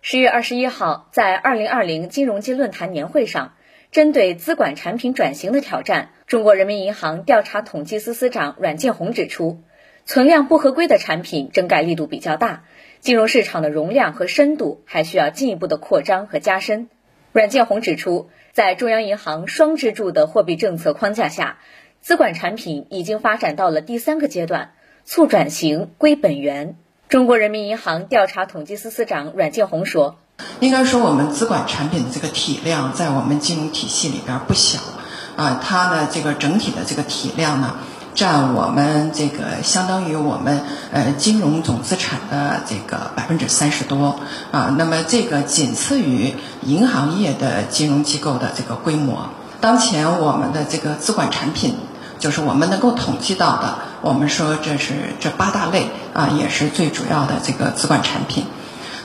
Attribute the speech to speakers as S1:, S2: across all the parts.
S1: 十月二十一号，在二零二零金融界论坛年会上，针对资管产品转型的挑战，中国人民银行调查统计司司长阮建宏指出，存量不合规的产品整改力度比较大，金融市场的容量和深度还需要进一步的扩张和加深。阮建宏指出，在中央银行双支柱的货币政策框架下，资管产品已经发展到了第三个阶段，促转型归本源。中国人民银行调查统计司司长阮建宏说：“
S2: 应该说，我们资管产品的这个体量在我们金融体系里边不小，啊，它的这个整体的这个体量呢，占我们这个相当于我们呃金融总资产的这个百分之三十多，啊，那么这个仅次于银行业的金融机构的这个规模。当前我们的这个资管产品。”就是我们能够统计到的，我们说这是这八大类啊，也是最主要的这个资管产品。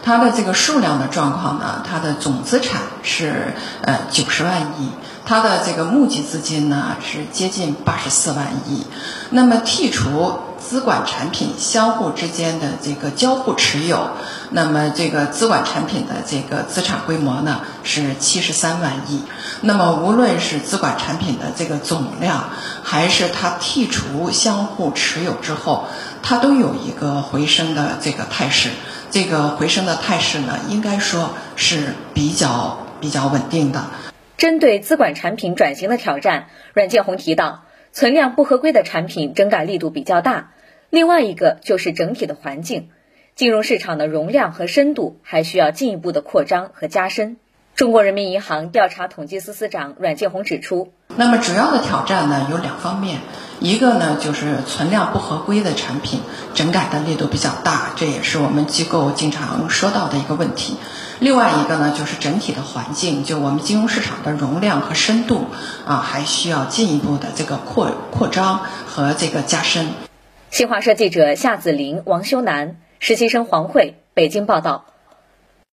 S2: 它的这个数量的状况呢，它的总资产是呃九十万亿，它的这个募集资金呢是接近八十四万亿。那么剔除。资管产品相互之间的这个交互持有，那么这个资管产品的这个资产规模呢是七十三万亿。那么无论是资管产品的这个总量，还是它剔除相互持有之后，它都有一个回升的这个态势。这个回升的态势呢，应该说是比较比较稳定的。
S1: 针对资管产品转型的挑战，阮建宏提到。存量不合规的产品整改力度比较大，另外一个就是整体的环境，金融市场的容量和深度还需要进一步的扩张和加深。中国人民银行调查统计司司长阮建宏指出，
S2: 那么主要的挑战呢有两方面，一个呢就是存量不合规的产品整改的力度比较大，这也是我们机构经常说到的一个问题。另外一个呢，就是整体的环境，就我们金融市场的容量和深度啊，还需要进一步的这个扩扩张和这个加深。
S1: 新华社记者夏子林、王修南，实习生黄慧，北京报道。